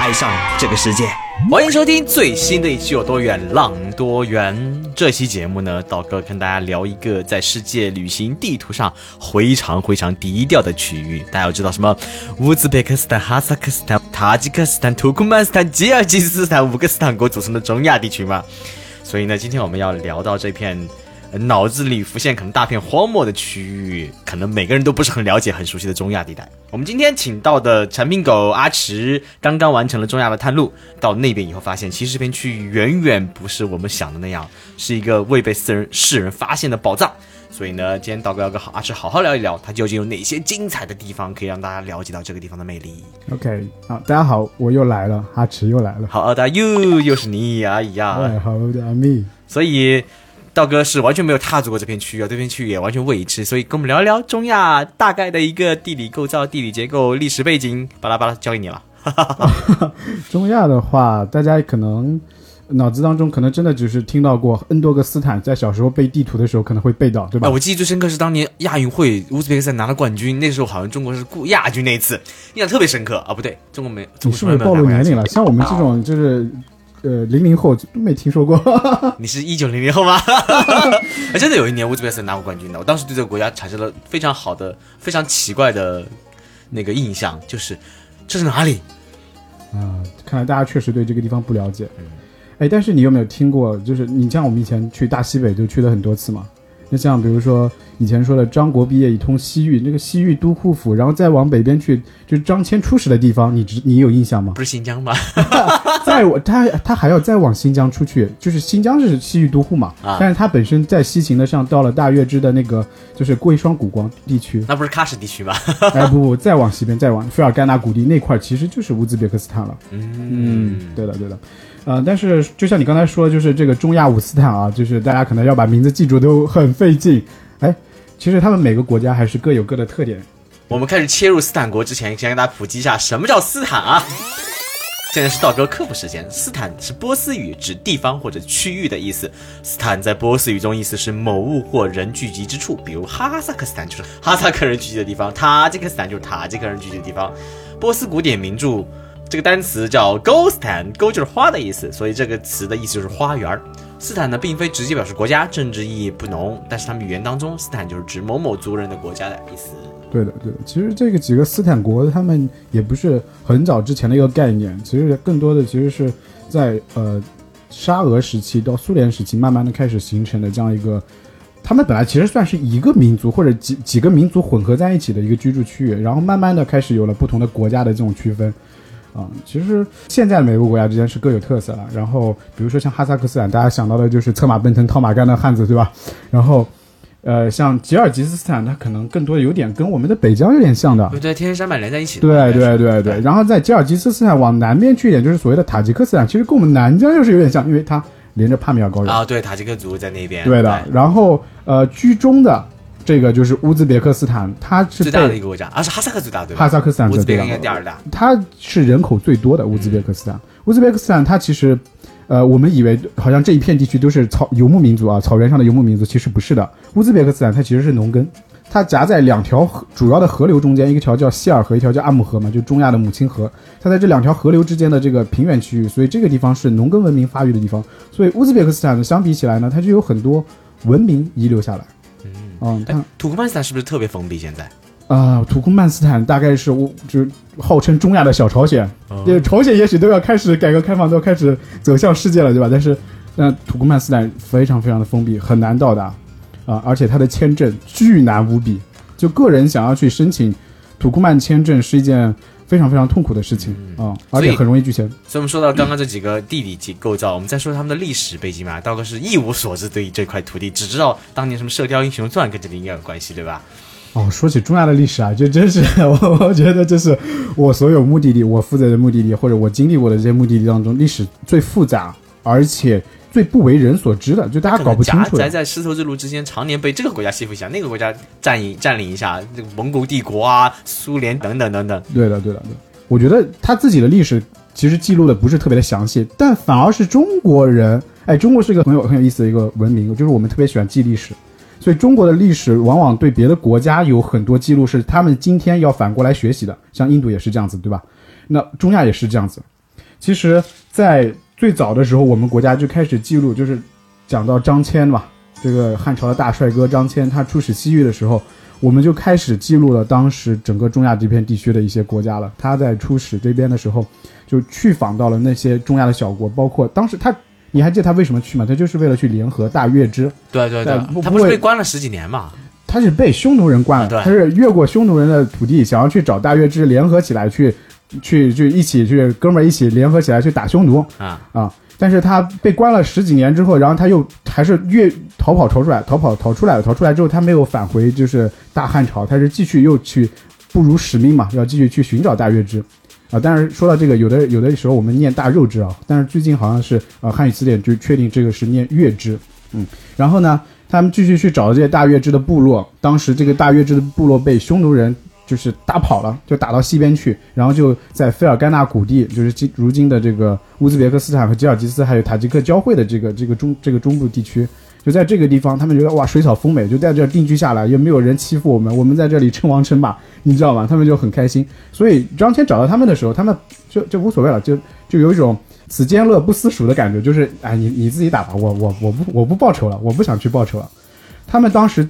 爱上这个世界。欢迎收听最新的一期《有多远浪多远》。这期节目呢，道哥跟大家聊一个在世界旅行地图上非常非常低调的区域。大家要知道什么？乌兹别克斯坦、哈萨克斯坦、塔吉克斯坦、土库曼斯坦、吉尔吉斯斯坦五个斯坦国组成的中亚地区嘛。所以呢，今天我们要聊到这片。脑子里浮现可能大片荒漠的区域，可能每个人都不是很了解、很熟悉的中亚地带。我们今天请到的产品狗阿池刚刚完成了中亚的探路，到那边以后发现，其实这片区域远远不是我们想的那样，是一个未被世人世人发现的宝藏。所以呢，今天道哥要跟好阿池好好聊一聊，他究竟有哪些精彩的地方，可以让大家了解到这个地方的魅力。OK，好，大家好，我又来了，阿池又来了。好的，又又是你，哎呀，哎，好的阿密。所以。道哥是完全没有踏足过这片区域啊，这片区域也完全未知，所以跟我们聊一聊中亚大概的一个地理构造、地理结构、历史背景，巴拉巴拉交给你了。中亚的话，大家可能脑子当中可能真的只是听到过 N 多个斯坦，在小时候背地图的时候可能会背到，对吧？啊、我记忆最深刻是当年亚运会，乌兹别克斯坦拿了冠军，那时候好像中国是顾亚军那一次，印象特别深刻啊。不对，中国没，你是不是暴露年龄了？像我们这种就是。呃，零零后都没听说过。你是一九零零后吗？真的有一年乌兹别克斯坦拿过冠军的，我当时对这个国家产生了非常好的、非常奇怪的那个印象，就是这是哪里？啊，看来大家确实对这个地方不了解。哎，但是你有没有听过？就是你像我们以前去大西北就去了很多次嘛。那像比如说以前说的张国毕业以通西域，那个西域都护府，然后再往北边去，就是张骞出使的地方，你知你有印象吗？不是新疆吗？再我他他还要再往新疆出去，就是新疆是西域都护嘛，啊、但是他本身在西行的上到了大月支的那个就是贵霜古光地区，那不是喀什地区吗？哎不不，再往西边再往费尔干纳谷地那块，其实就是乌兹别克斯坦了。嗯嗯，对的对的。呃，但是就像你刚才说，就是这个中亚五斯坦啊，就是大家可能要把名字记住都很费劲。哎，其实他们每个国家还是各有各的特点。我们开始切入斯坦国之前，先给大家普及一下什么叫斯坦啊。现在是道哥科普时间。斯坦是波斯语，指地方或者区域的意思。斯坦在波斯语中意思是某物或人聚集之处，比如哈萨克斯坦就是哈萨克人聚集的地方，塔吉克斯坦就是塔吉克人聚集的地方。波斯古典名著。这个单词叫 “gostan”，“go” 就是花的意思，所以这个词的意思就是花园。斯坦呢，并非直接表示国家，政治意义不浓，但是他们语言当中，斯坦就是指某某族人的国家的意思。对的，对的。其实这个几个斯坦国，他们也不是很早之前的一个概念，其实更多的其实是在呃沙俄时期到苏联时期，慢慢的开始形成的这样一个。他们本来其实算是一个民族或者几几个民族混合在一起的一个居住区域，然后慢慢的开始有了不同的国家的这种区分。啊、嗯，其实现在每个国家之间是各有特色了。然后，比如说像哈萨克斯坦，大家想到的就是策马奔腾、套马杆的汉子，对吧？然后，呃，像吉尔吉斯斯坦，它可能更多有点跟我们的北疆有点像的，对，天山脉连在一起。对对对对。然后在吉尔吉斯斯坦往南边去一点，就是所谓的塔吉克斯坦，其实跟我们南疆又是有点像，因为它连着帕米尔高原啊。对，塔吉克族在那边。对的。然后，呃，居中的。这个就是乌兹别克斯坦，它是最大的一个国家，啊是哈萨克最大对吧？哈萨克斯坦乌兹别克应该第二大，它是人口最多的乌兹别克斯坦。嗯、乌兹别克斯坦它其实，呃，我们以为好像这一片地区都是草游牧民族啊，草原上的游牧民族，其实不是的。乌兹别克斯坦它其实是农耕，它夹在两条主要的河流中间，一条叫希尔河，一条叫阿姆河嘛，就中亚的母亲河。它在这两条河流之间的这个平原区域，所以这个地方是农耕文明发育的地方。所以乌兹别克斯坦呢，相比起来呢，它就有很多文明遗留下来。嗯，哎，土库曼斯坦是不是特别封闭？现在啊、呃，土库曼斯坦大概是我就是号称中亚的小朝鲜，这、哦、朝鲜也许都要开始改革开放，都要开始走向世界了，对吧？但是，那土库曼斯坦非常非常的封闭，很难到达啊、呃，而且它的签证巨难无比，就个人想要去申请土库曼签证是一件。非常非常痛苦的事情啊、而且很容易拒签。所以我们说到刚刚这几个地理及构造，我们再说他们的历史背景嘛。道哥是一无所知对于这块土地，只知道当年什么《射雕英雄传》跟这里应该有关系，对吧？哦，说起中亚的历史啊，这真是我我觉得这是我所有目的地，我负责的目的地或者我经历过的这些目的地当中，历史最复杂而且最不为人所知的，就大家搞不清楚。夹杂在丝绸之路之间，常年被这个国家欺负一下，那个国家占领占领一下，这个蒙古帝国啊、苏联等等等等。对的，对的，对。我觉得他自己的历史其实记录的不是特别的详细，但反而是中国人，哎，中国是一个很有很有意思的一个文明，就是我们特别喜欢记历史，所以中国的历史往往对别的国家有很多记录是他们今天要反过来学习的，像印度也是这样子，对吧？那中亚也是这样子。其实，在最早的时候，我们国家就开始记录，就是讲到张骞嘛，这个汉朝的大帅哥张骞，他出使西域的时候，我们就开始记录了当时整个中亚这片地区的一些国家了。他在出使这边的时候，就去访到了那些中亚的小国，包括当时他，你还记得他为什么去吗？他就是为了去联合大月支。对对对他不是被关了十几年嘛？他是被匈奴人关了，对他是越过匈奴人的土地，想要去找大月支联合起来去，去去一起去哥们儿一起联合起来去打匈奴啊，啊！但是他被关了十几年之后，然后他又还是越逃跑逃出来，逃跑逃出来了，逃出来之后他没有返回就是大汉朝，他是继续又去不辱使命嘛，要继续去寻找大月支。啊，但是说到这个，有的有的时候我们念大肉支啊，但是最近好像是呃汉语词典就确定这个是念月支，嗯，然后呢，他们继续去找这些大月支的部落，当时这个大月支的部落被匈奴人就是打跑了，就打到西边去，然后就在菲尔干纳谷地，就是今如今的这个乌兹别克斯坦和吉尔吉斯还有塔吉克交汇的这个这个中这个中部地区，就在这个地方，他们觉得哇水草丰美，就在这定居下来，也没有人欺负我们，我们在这里称王称霸，你知道吗？他们就很开心。所以张骞找到他们的时候，他们就就无所谓了，就就有一种此间乐不思蜀的感觉，就是哎你你自己打吧，我我我不我不报仇了，我不想去报仇了。他们当时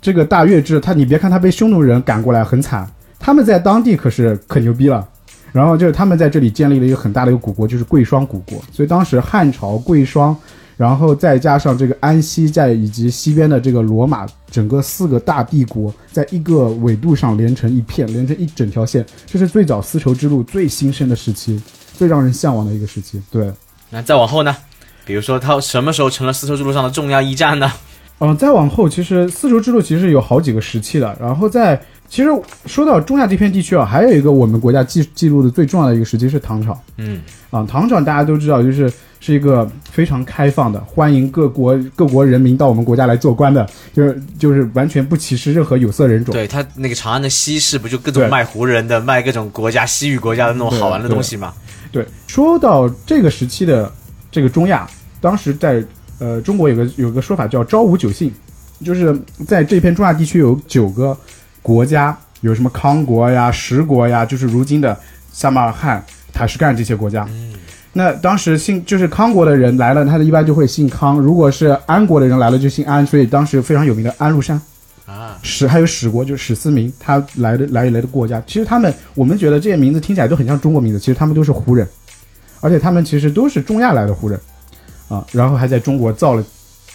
这个大月支，他你别看他被匈奴人赶过来很惨，他们在当地可是可牛逼了。然后就是他们在这里建立了一个很大的一个古国，就是贵霜古国。所以当时汉朝、贵霜，然后再加上这个安息，在以及西边的这个罗马，整个四个大帝国在一个纬度上连成一片，连成一整条线。这是最早丝绸之路最兴盛的时期，最让人向往的一个时期。对，那再往后呢？比如说他什么时候成了丝绸之路上的重要驿站呢？嗯、再往后，其实丝绸之路其实有好几个时期的。然后在其实说到中亚这片地区啊，还有一个我们国家记记录的最重要的一个时期是唐朝。嗯，啊，唐朝大家都知道，就是是一个非常开放的，欢迎各国各国人民到我们国家来做官的，就是就是完全不歧视任何有色人种。对他那个长安的西市不就各种卖胡人的、卖各种国家西域国家的那种好玩的东西嘛？对，说到这个时期的这个中亚，当时在呃中国有个有个说法叫朝五九姓，就是在这片中亚地区有九个国家，有什么康国呀、石国呀，就是如今的撒马尔罕、塔什干这些国家。那当时姓就是康国的人来了，他的一般就会姓康；如果是安国的人来了，就姓安。所以当时非常有名的安禄山。啊，史还有史国，就是史思明，他来的来来的国家，其实他们我们觉得这些名字听起来都很像中国名字，其实他们都是胡人，而且他们其实都是中亚来的胡人，啊，然后还在中国造了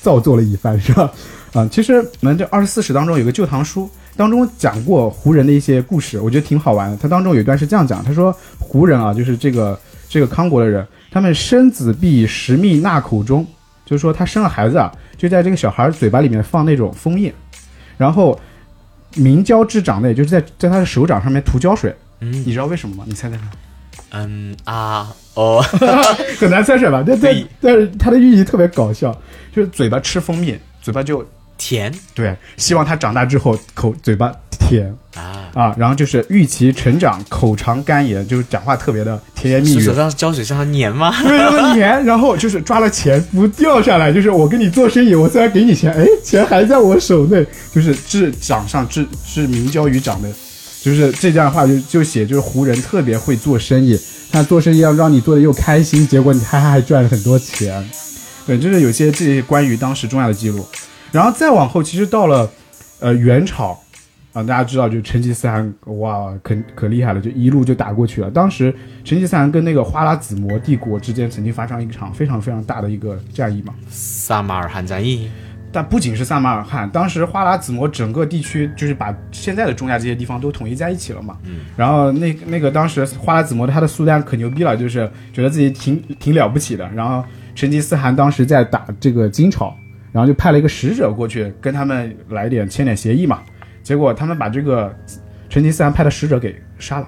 造作了一番，是吧？啊，其实我们这二十四史当中有个《旧唐书》，当中讲过胡人的一些故事，我觉得挺好玩的。他当中有一段是这样讲，他说胡人啊，就是这个这个康国的人，他们生子必食蜜纳口中，就是说他生了孩子啊，就在这个小孩嘴巴里面放那种枫叶。然后明胶之掌内，就是在在他的手掌上面涂胶水。嗯你知道为什么吗？你猜猜看，嗯啊 哦，很难猜是吧？对对对，但是它的寓意特别搞笑，就是嘴巴吃蜂蜜，嘴巴就甜对，希望他长大之后口嘴巴甜啊，啊，然后就是预期成长，口尝甘言，就是讲话特别的甜言蜜语是手。上胶水上它粘吗？为什么黏？然后就是抓了钱不掉下来，就是我跟你做生意，我虽然给你钱，哎，钱还在我手内，就是置掌上置置明胶于掌的，就是这样的话就就写就是湖人特别会做生意，他做生意要让你做的又开心，结果你还还赚了很多钱，对，就是有些这些关于当时中亚的记录，然后再往后，其实到了呃元朝。啊，大家知道，就成吉思汗，哇，可可厉害了，就一路就打过去了。当时成吉思汗跟那个花剌子模帝国之间曾经发生一场非常非常大的一个战役嘛。撒马尔罕战役但不仅是撒马尔罕，当时花剌子模整个地区就是把现在的中亚这些地方都统一在一起了嘛。嗯。然后那那个当时花剌子模他的苏丹可牛逼了，就是觉得自己挺挺了不起的。然后成吉思汗当时在打这个金朝，然后就派了一个使者过去跟他们来点签点协议嘛。结果他们把这个成吉思汗派的使者给杀了，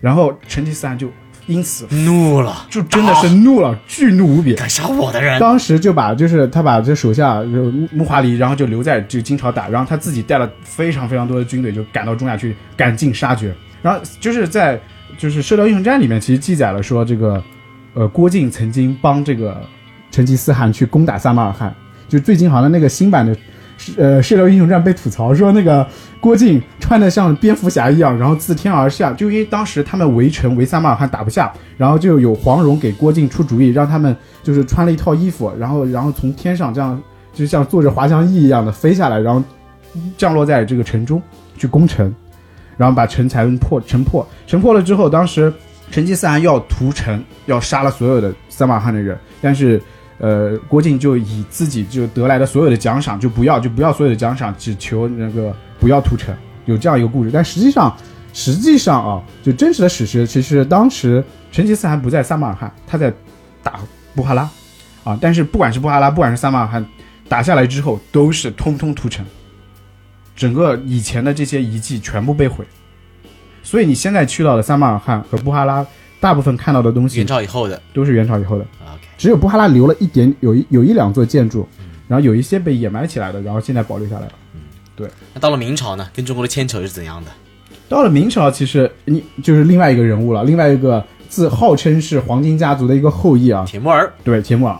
然后成吉思汗就因此怒了，就真的是怒了，巨怒无比。敢杀我的人，当时就把就是他把这手下就木华黎，然后就留在这个金朝打，然后他自己带了非常非常多的军队，就赶到中亚去赶尽杀绝。然后就是在就是《射雕英雄传》里面，其实记载了说这个呃郭靖曾经帮这个成吉思汗去攻打撒马尔罕，就最近好像那个新版的。呃，《射雕英雄传》被吐槽说那个郭靖穿的像蝙蝠侠一样，然后自天而下，就因为当时他们围城围三马尔罕打不下，然后就有黄蓉给郭靖出主意，让他们就是穿了一套衣服，然后然后从天上这样就像坐着滑翔翼一样的飞下来，然后降落在这个城中去攻城，然后把城才破城破，城破了之后，当时成吉思汗要屠城，要杀了所有的三马尔罕的人，但是。呃，郭靖就以自己就得来的所有的奖赏就不要，就不要所有的奖赏，只求那个不要屠城，有这样一个故事。但实际上，实际上啊，就真实的史实，其实当时成吉思汗不在撒马尔罕，他在打布哈拉，啊，但是不管是布哈拉，不管是撒马尔罕，打下来之后都是通通屠城，整个以前的这些遗迹全部被毁。所以你现在去到的撒马尔罕和布哈拉，大部分看到的东西，元朝以后的都是元朝以后的。只有布哈拉留了一点，有一有一两座建筑，然后有一些被掩埋起来的，然后现在保留下来了。嗯，对。那到了明朝呢？跟中国的牵扯是怎样的？到了明朝，其实你就是另外一个人物了，另外一个自号称是黄金家族的一个后裔啊，铁木儿。对，铁木儿。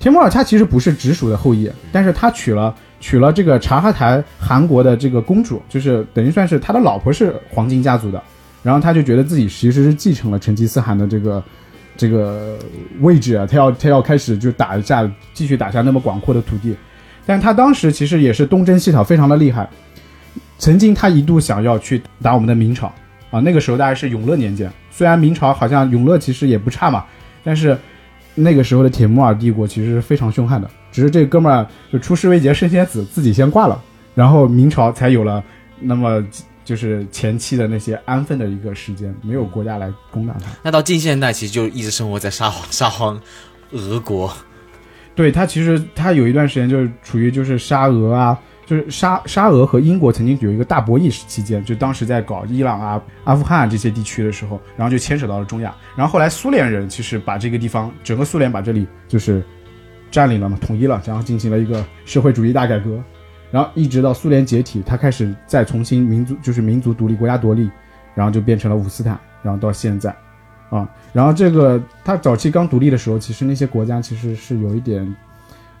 铁木儿他其实不是直属的后裔，但是他娶了娶了这个察哈台汗国的这个公主，就是等于算是他的老婆是黄金家族的，然后他就觉得自己其实是继承了成吉思汗的这个。这个位置啊，他要他要开始就打下，继续打下那么广阔的土地，但他当时其实也是东征西讨，非常的厉害。曾经他一度想要去打我们的明朝啊，那个时候大概是永乐年间，虽然明朝好像永乐其实也不差嘛，但是那个时候的铁木尔帝国其实是非常凶悍的。只是这哥们儿就出师未捷身先死，自己先挂了，然后明朝才有了那么。就是前期的那些安分的一个时间，没有国家来攻打他。那到近现代，其实就一直生活在沙皇沙皇俄国。对他，其实他有一段时间就是处于就是沙俄啊，就是沙沙俄和英国曾经有一个大博弈期间，就当时在搞伊朗啊、阿富汗这些地区的时候，然后就牵扯到了中亚。然后后来苏联人其实把这个地方，整个苏联把这里就是占领了嘛，统一了，然后进行了一个社会主义大改革。然后一直到苏联解体，他开始再重新民族就是民族独立，国家独立，然后就变成了五斯坦，然后到现在，啊，然后这个他早期刚独立的时候，其实那些国家其实是有一点，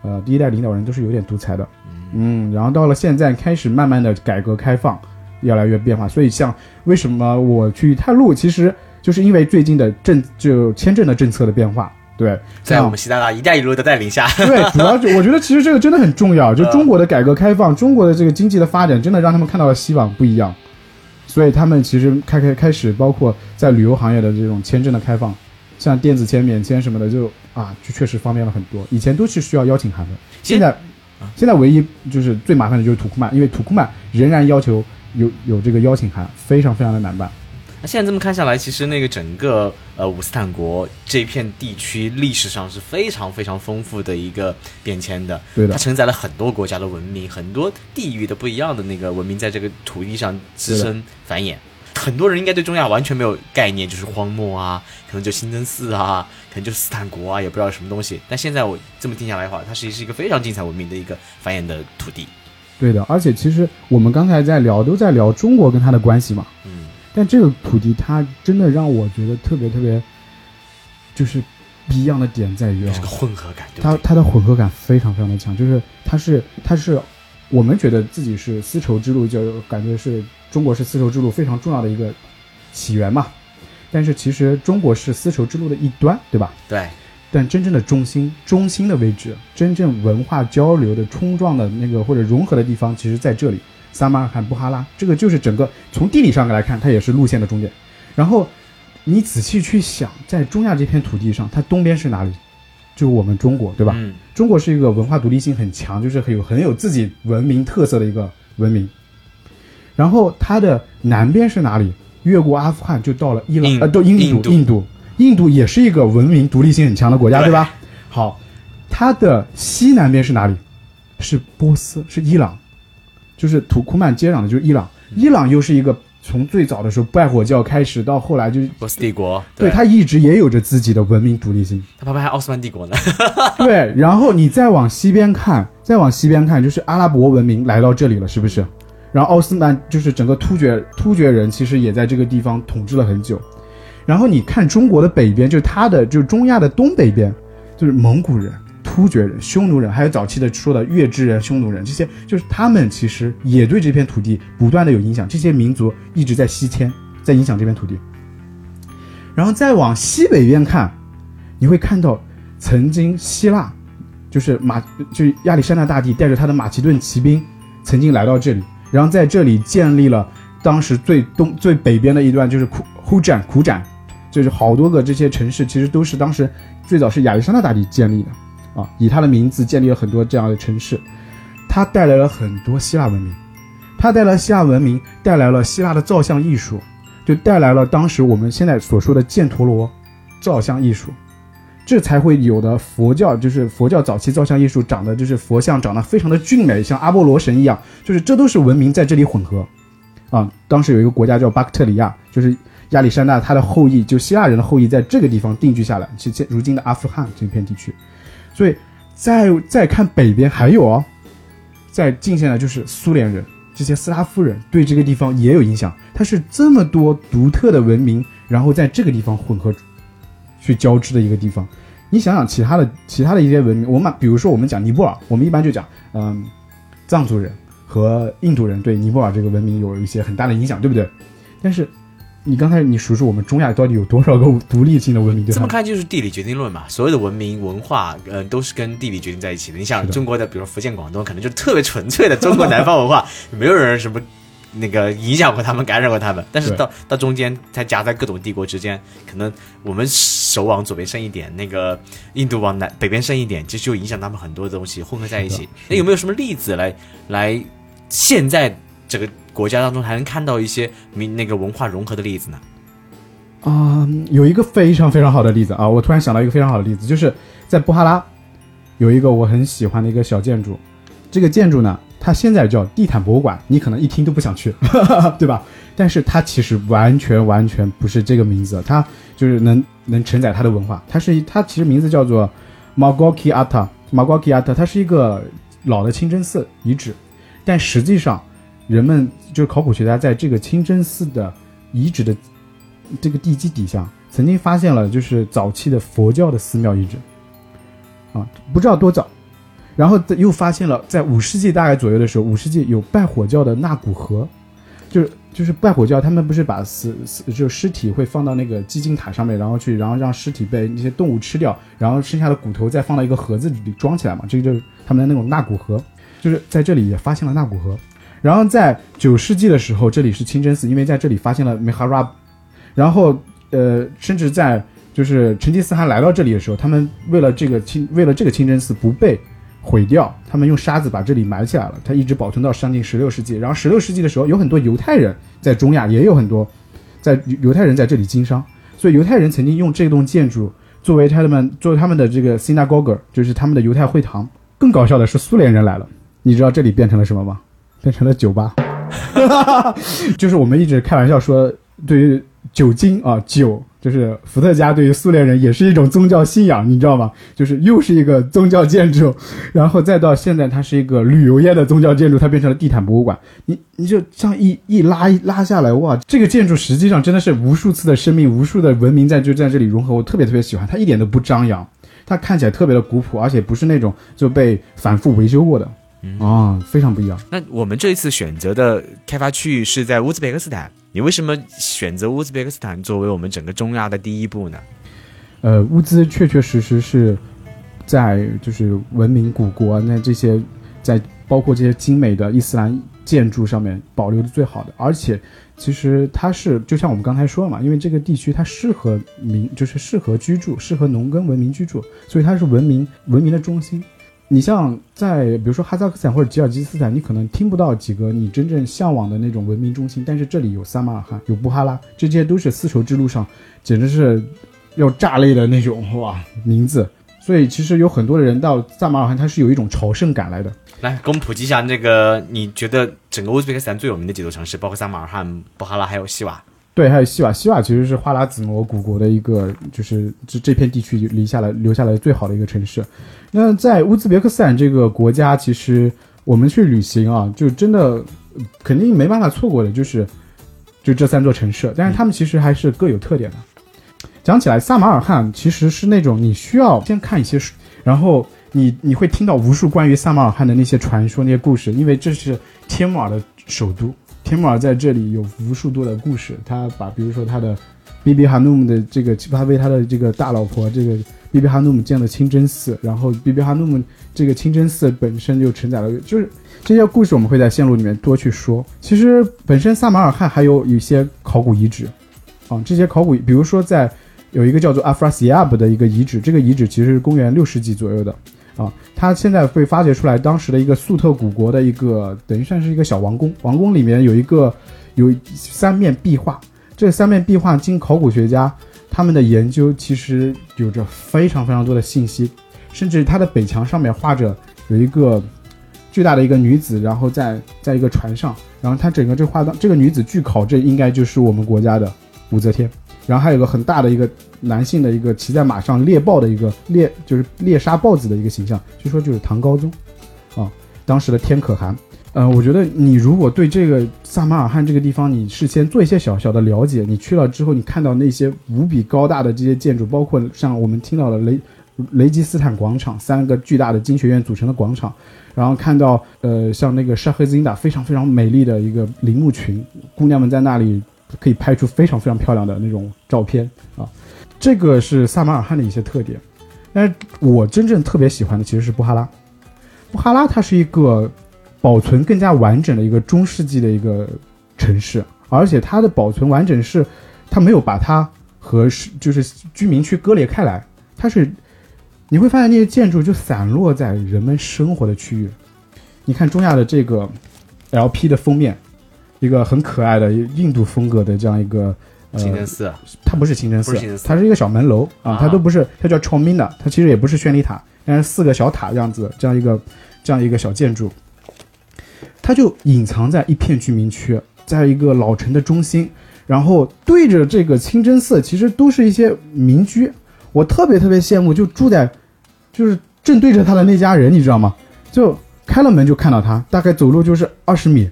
呃，第一代领导人都是有点独裁的，嗯，然后到了现在开始慢慢的改革开放，越来越变化，所以像为什么我去探路，其实就是因为最近的政就签证的政策的变化。对，在我们习大大“一带一路”的带领下，对，主要就 我觉得其实这个真的很重要。就中国的改革开放，中国的这个经济的发展，真的让他们看到了希望，不一样。所以他们其实开开开始，包括在旅游行业的这种签证的开放，像电子签、免签什么的，就啊，就确实方便了很多。以前都是需要邀请函的，现在，现在唯一就是最麻烦的就是土库曼，因为土库曼仍然要求有有这个邀请函，非常非常的难办。那现在这么看下来，其实那个整个呃五斯坦国这片地区历史上是非常非常丰富的一个变迁的，对的，它承载了很多国家的文明，很多地域的不一样的那个文明在这个土地上滋生繁衍。很多人应该对中亚完全没有概念，就是荒漠啊，可能就清真寺啊，可能就斯坦国啊，也不知道什么东西。但现在我这么听下来的话，它实际是一个非常精彩文明的一个繁衍的土地。对的，而且其实我们刚才在聊，都在聊中国跟它的关系嘛，嗯。但这个土地，它真的让我觉得特别特别，就是不一样的点在于，是个混合感。它它的混合感非常非常的强，就是它是它是我们觉得自己是丝绸之路，就感觉是中国是丝绸之路非常重要的一个起源嘛。但是其实中国是丝绸之路的一端，对吧？对。但真正的中心中心的位置，真正文化交流的冲撞的那个或者融合的地方，其实在这里。撒马尔罕、布哈拉，这个就是整个从地理上来看，它也是路线的终点。然后你仔细去想，在中亚这片土地上，它东边是哪里？就我们中国，对吧？嗯。中国是一个文化独立性很强，就是很有很有自己文明特色的一个文明。然后它的南边是哪里？越过阿富汗就到了伊朗，呃，到印度，印度，印度也是一个文明独立性很强的国家，对吧？好，它的西南边是哪里？是波斯，是伊朗。就是土库曼接壤的就是伊朗，伊朗又是一个从最早的时候拜火教开始，到后来就波斯帝国，对他一直也有着自己的文明独立性。他旁边还奥斯曼帝国呢。对，然后你再往西边看，再往西边看，就是阿拉伯文明来到这里了，是不是？然后奥斯曼就是整个突厥突厥人，其实也在这个地方统治了很久。然后你看中国的北边，就是它的就是中亚的东北边，就是蒙古人、突厥人、匈奴人，还有早期的说的月支人、匈奴人，这些就是他们其实也对这片土地不断的有影响，这些民族一直在西迁，在影响这片土地。然后再往西北边看，你会看到曾经希腊，就是马，就是亚历山大大帝带着他的马其顿骑兵曾经来到这里，然后在这里建立了当时最东最北边的一段，就是苦呼展苦展，就是好多个这些城市，其实都是当时最早是亚历山大大帝建立的啊，以他的名字建立了很多这样的城市，他带来了很多希腊文明，他带来希腊文明，带来了希腊的造像艺术，就带来了当时我们现在所说的犍陀罗造像艺术。这才会有的佛教，就是佛教早期造像艺术长得就是佛像长得非常的俊美，像阿波罗神一样，就是这都是文明在这里混合，啊，当时有一个国家叫巴克特里亚，就是亚历山大他的后裔，就希腊人的后裔在这个地方定居下来，是现如今的阿富汗这片地区，所以再再看北边还有哦，在近现代就是苏联人这些斯拉夫人对这个地方也有影响，它是这么多独特的文明，然后在这个地方混合。去交织的一个地方，你想想其他的其他的一些文明，我们比如说我们讲尼泊尔，我们一般就讲，嗯，藏族人和印度人对尼泊尔这个文明有一些很大的影响，对不对？但是你刚才你数数我们中亚到底有多少个独立性的文明？这么看就是地理决定论嘛，所有的文明文化，呃，都是跟地理决定在一起的。你想中国的，比如福建、广东，可能就特别纯粹的中国南方文化，没有人什么。那个影响过他们，感染过他们，但是到到中间，它夹在各种帝国之间，可能我们手往左边伸一点，那个印度往南北边伸一点，其实就影响他们很多东西混合在一起。那有没有什么例子来来现在这个国家当中还能看到一些民那个文化融合的例子呢？啊，有一个非常非常好的例子啊！我突然想到一个非常好的例子，就是在布哈拉有一个我很喜欢的一个小建筑，这个建筑呢。它现在叫地毯博物馆，你可能一听都不想去，对吧？但是它其实完全完全不是这个名字，它就是能能承载它的文化。它是它其实名字叫做 Magoki Ata，Magoki Ata，它是一个老的清真寺遗址，但实际上人们就是考古学家在这个清真寺的遗址的这个地基底下，曾经发现了就是早期的佛教的寺庙遗址，啊，不知道多早。然后又发现了，在五世纪大概左右的时候，五世纪有拜火教的纳古河，就是就是拜火教，他们不是把死死就尸体会放到那个基金塔上面，然后去然后让尸体被那些动物吃掉，然后剩下的骨头再放到一个盒子里装起来嘛，这个就是他们的那种纳古河，就是在这里也发现了纳古河。然后在九世纪的时候，这里是清真寺，因为在这里发现了梅哈拉，然后呃，甚至在就是成吉思汗来到这里的时候，他们为了这个清为了这个清真寺不被。毁掉，他们用沙子把这里埋起来了，它一直保存到将近十六世纪。然后十六世纪的时候，有很多犹太人在中亚，也有很多在犹太人在这里经商，所以犹太人曾经用这栋建筑作为他们作为他们的这个 synagogue，就是他们的犹太会堂。更搞笑的是，苏联人来了，你知道这里变成了什么吗？变成了酒吧，就是我们一直开玩笑说，对于酒精啊酒。就是伏特加对于苏联人也是一种宗教信仰，你知道吗？就是又是一个宗教建筑，然后再到现在它是一个旅游业的宗教建筑，它变成了地毯博物馆。你你就这样一一拉一拉下来，哇，这个建筑实际上真的是无数次的生命，无数的文明在就在这里融合。我特别特别喜欢它，一点都不张扬，它看起来特别的古朴，而且不是那种就被反复维修过的，啊，非常不一样。那我们这一次选择的开发区域是在乌兹别克斯坦。你为什么选择乌兹别克斯坦作为我们整个中亚的第一步呢？呃，乌兹确确实实是在就是文明古国那这些在包括这些精美的伊斯兰建筑上面保留的最好的，而且其实它是就像我们刚才说了嘛，因为这个地区它适合民就是适合居住，适合农耕文明居住，所以它是文明文明的中心。你像在比如说哈萨克斯坦或者吉尔吉斯斯坦，你可能听不到几个你真正向往的那种文明中心，但是这里有撒马尔罕，有布哈拉，这些都是丝绸之路上简直是要炸裂的那种哇名字。所以其实有很多人到撒马尔罕，他是有一种朝圣感来的。来，给我们普及一下那个，你觉得整个乌兹别克斯坦最有名的几座城市，包括撒马尔罕、布哈拉还有西瓦。对，还有西瓦，西瓦其实是花剌子模古国的一个，就是这这片地区留下来留下来最好的一个城市。那在乌兹别克斯坦这个国家，其实我们去旅行啊，就真的肯定没办法错过的，就是就这三座城市。但是他们其实还是各有特点的。讲起来，撒马尔罕其实是那种你需要先看一些书，然后你你会听到无数关于撒马尔罕的那些传说、那些故事，因为这是天马的首都。天穆尔在这里有无数多的故事，他把比如说他的比比哈努姆的这个，他为他的这个大老婆这个比比哈努姆建了清真寺，然后比比哈努姆这个清真寺本身就承载了，就是这些故事我们会在线路里面多去说。其实本身撒马尔罕还有一些考古遗址，啊，这些考古，比如说在有一个叫做阿弗拉西亚布的一个遗址，这个遗址其实是公元六世纪左右的。啊，它现在被发掘出来，当时的一个粟特古国的一个等于算是一个小王宫，王宫里面有一个有三面壁画，这三面壁画经考古学家他们的研究，其实有着非常非常多的信息，甚至它的北墙上面画着有一个巨大的一个女子，然后在在一个船上，然后它整个这画当这个女子据考证应该就是我们国家的武则天，然后还有个很大的一个男性的一个骑在马上猎豹的一个猎，就是猎杀豹子的一个形象，据说就是唐高宗，啊，当时的天可汗。呃，我觉得你如果对这个萨马尔罕这个地方，你事先做一些小小的了解，你去了之后，你看到那些无比高大的这些建筑，包括像我们听到的雷雷吉斯坦广场三个巨大的经学院组成的广场，然后看到呃像那个沙赫兹因达非常非常美丽的一个陵墓群，姑娘们在那里可以拍出非常非常漂亮的那种照片啊，这个是萨马尔罕的一些特点。但是我真正特别喜欢的其实是布哈拉，布哈拉它是一个保存更加完整的一个中世纪的一个城市，而且它的保存完整是，它没有把它和是就是居民区割裂开来，它是你会发现那些建筑就散落在人们生活的区域。你看中亚的这个 LP 的封面，一个很可爱的印度风格的这样一个呃清真寺，它不是清真寺它是一个小门楼啊啊，它都不是，它叫 Chomina，它其实也不是绚丽塔，但是四个小塔这样子，这样一个这样一个小建筑，它就隐藏在一片居民区，在一个老城的中心，然后对着这个清真寺，其实都是一些民居，我特别特别羡慕，就住在就是正对着他的那家人，你知道吗？就开了门就看到他，大概走路就是二十米，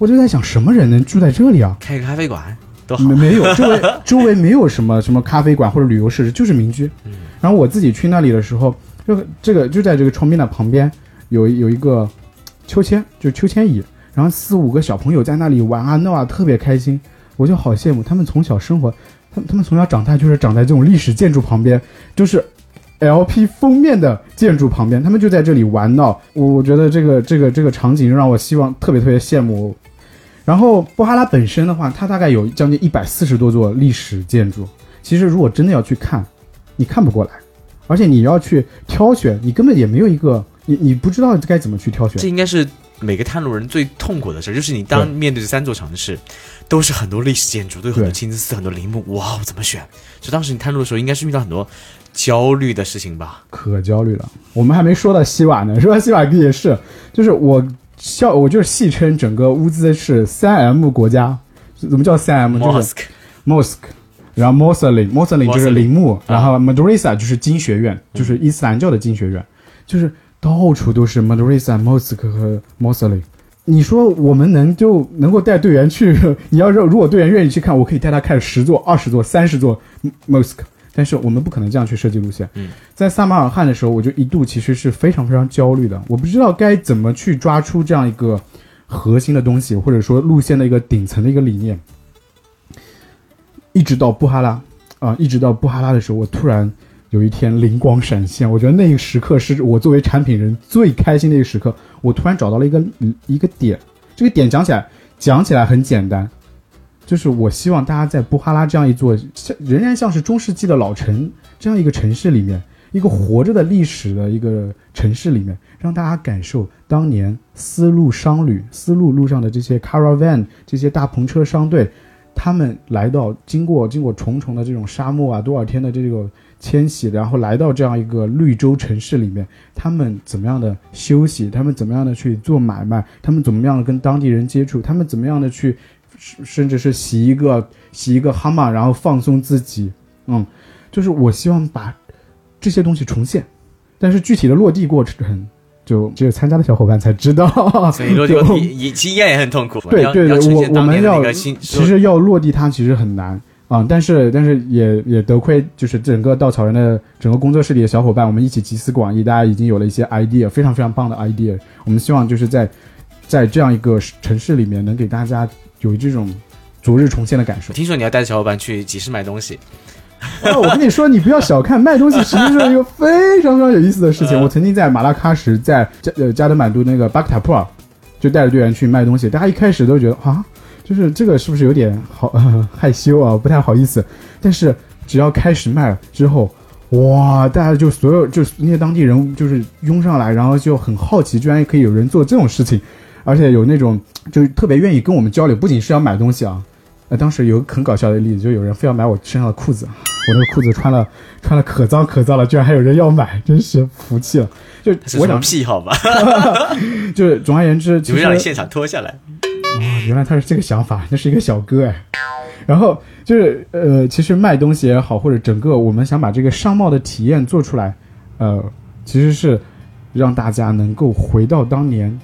我就在想，什么人能住在这里啊？开个咖啡馆多好没。没有，周围 周围没有什么什么咖啡馆或者旅游设施，就是民居。然后我自己去那里的时候，就这个就在这个窗边的旁边有有一个秋千，就是秋千椅，然后四五个小朋友在那里玩啊闹啊，特别开心。我就好羡慕他们从小生活，他们他们从小长大就是长在这种历史建筑旁边，就是 LP 封面的建筑旁边，他们就在这里玩闹。我我觉得这个这个这个场景让我希望特别特别羡慕。然后布哈拉本身的话，它大概有将近一百四十多座历史建筑。其实如果真的要去看，你看不过来，而且你要去挑选，你根本也没有一个，你你不知道该怎么去挑选这。应该是每个探路人最痛苦的事，就是你当面对这三座城市，都是很多历史建筑，都有很多对清真寺、很多陵墓，哇，我怎么选？就当时你探路的时候，应该是遇到很多焦虑的事情吧？可焦虑了。我们还没说到西瓦呢，说到西瓦也是，就是我笑，我就是戏称整个乌兹是三 M 国家，怎么叫三 M？就是 mosque mosque，然后 Moslem，Moslem 就是陵墓，然后 Madrasa 就是经学院，就是伊斯兰教的经学院，就是到处都是 Madrasa、Mosque 和 Moslem。你说我们能就能够带队员去？你要是如果队员愿意去看，我可以带他看十座、二十座、三十座 mosque，但是我们不可能这样去设计路线。嗯，在撒马尔罕的时候，我就一度其实是非常非常焦虑的，我不知道该怎么去抓出这样一个核心的东西，或者说路线的一个顶层的一个理念。一直到布哈拉啊、一直到布哈拉的时候，我突然有一天灵光闪现，我觉得那个时刻是我作为产品人最开心的一个时刻。我突然找到了一个一个点，这个点讲起来讲起来很简单，就是我希望大家在布哈拉这样一座像仍然像是中世纪的老城这样一个城市里面，一个活着的历史的一个城市里面，让大家感受当年丝路商旅、丝路路上的这些 caravan 这些大篷车商队，他们来到经过经过重重的这种沙漠啊，多少天的这个迁徙，然后来到这样一个绿洲城市里面，他们怎么样的休息，他们怎么样的去做买卖，他们怎么样的跟当地人接触，他们怎么样的去，甚甚至是洗一个洗一个蛤蟆，然后放松自己，嗯，就是我希望把这些东西重现，但是具体的落地过程。就只有参加的小伙伴才知道，所以落地过也经验也很痛苦。对对对，我我们要其实要落地它其实很难啊，但是但是也也得亏就是整个稻草人的整个工作室里的小伙伴，我们一起集思广益，大家已经有了一些 idea，非常非常棒的 idea。我们希望就是在在这样一个城市里面，能给大家有这种昨日重现的感受。听说你要带着小伙伴去集市买东西。啊，我跟你说，你不要小看卖东西，实际是一个非常非常有意思的事情。我曾经在马拉喀什，在加呃加德满都那个巴克塔普尔，就带着队员去卖东西。大家一开始都觉得啊，就是这个是不是有点好害羞啊，不太好意思。但是只要开始卖了之后，哇，大家就所有就那些当地人就是拥上来，然后就很好奇，居然可以有人做这种事情，而且有那种就是特别愿意跟我们交流，不仅是要买东西啊。呃，当时有个很搞笑的例子，就有人非要买我身上的裤子。我那个裤子穿了，穿了可脏可脏了，居然还有人要买，真是服气了。就我想癖好吧，就是总而言之，就让你现场脱下来。哦，原来他是这个想法，那是一个小哥哎。然后就是呃，其实卖东西也好，或者整个我们想把这个商贸的体验做出来，呃，其实是让大家能够回到当年，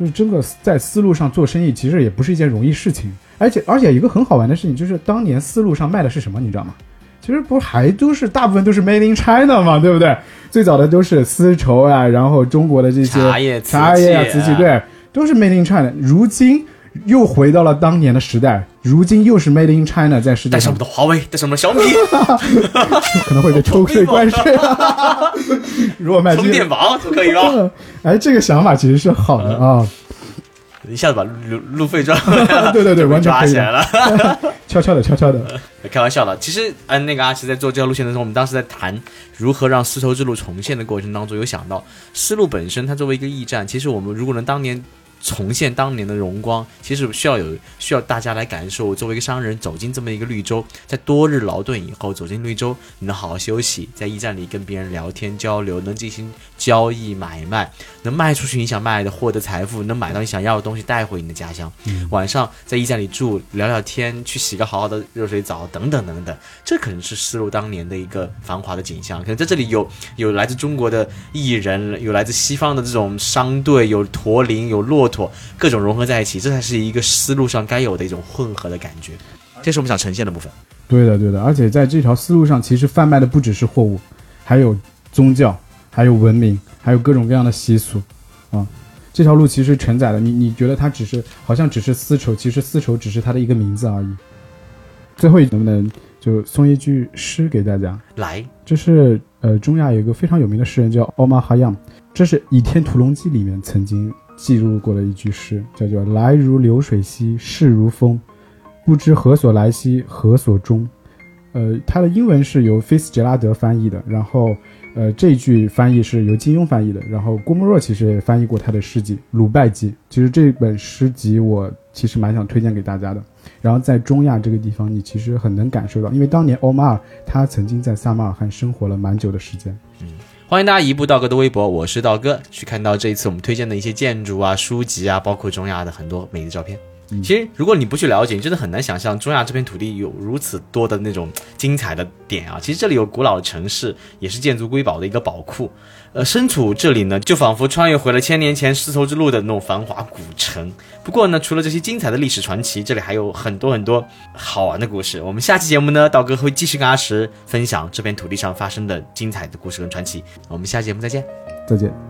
就是真的在丝路上做生意，其实也不是一件容易事情。而且而且一个很好玩的事情就是，当年丝路上卖的是什么，你知道吗？其实不还都是大部分都是 Made in China 嘛，对不对？最早的都是丝绸啊，然后中国的这些茶叶、茶叶啊、瓷器，对，都是 Made in China。如今又回到了当年的时代，如今又是 Made in China 在世界上。带上我们的华为，带上我们的小米，可能会被抽税关税。如果卖充电宝就可以了。哎，这个想法其实是好的啊。一下子把路路费赚了，对 对对，完全抓起来了，悄悄的，悄悄的，开玩笑的。其实，嗯，那个阿奇在做这条路线的时候，我们当时在谈如何让丝绸之路重现的过程当中，有想到丝路本身，它作为一个驿站，其实我们如果能当年。重现当年的荣光，其实需要有需要大家来感受。作为一个商人走进这么一个绿洲，在多日劳顿以后走进绿洲，你能好好休息，在驿站里跟别人聊天交流，能进行交易买卖，能卖出去你想卖的，获得财富，能买到你想要的东西带回你的家乡。晚上在驿站里住聊聊天，去洗个好好的热水澡，等等等等，这可能是丝路当年的一个繁华的景象。可能在这里有有来自中国的艺人，有来自西方的这种商队，有驼铃，有骆。妥，各种融合在一起，这才是一个思路上该有的一种混合的感觉，这是我们想呈现的部分。对的，对的，而且在这条思路上，其实贩卖的不只是货物，还有宗教，还有文明，还有各种各样的习俗啊。这条路其实承载了你，你觉得它只是好像只是丝绸，其实丝绸只是它的一个名字而已。最后能不能就送一句诗给大家？来，这是呃中亚有一个非常有名的诗人叫奥马哈扬，这是《倚天屠龙记》里面曾经。记录过的一句诗，叫做“来如流水兮，逝如风，不知何所来兮，何所终。”呃，它的英文是由菲斯杰拉德翻译的，然后，呃，这句翻译是由金庸翻译的，然后郭沫若其实也翻译过他的诗集《鲁拜集》。其实这本诗集我其实蛮想推荐给大家的。然后在中亚这个地方，你其实很能感受到，因为当年欧马尔他曾经在萨马尔罕生活了蛮久的时间。嗯。欢迎大家移步道哥的微博，我是道哥，去看到这一次我们推荐的一些建筑啊、书籍啊，包括中亚的很多美丽照片。其实，如果你不去了解，你真的很难想象中亚这片土地有如此多的那种精彩的点啊！其实这里有古老的城市，也是建筑瑰宝的一个宝库。呃，身处这里呢，就仿佛穿越回了千年前丝绸之路的那种繁华古城。不过呢，除了这些精彩的历史传奇，这里还有很多很多好玩的故事。我们下期节目呢，道哥会继续跟阿石分享这片土地上发生的精彩的故事跟传奇。我们下期节目再见，再见。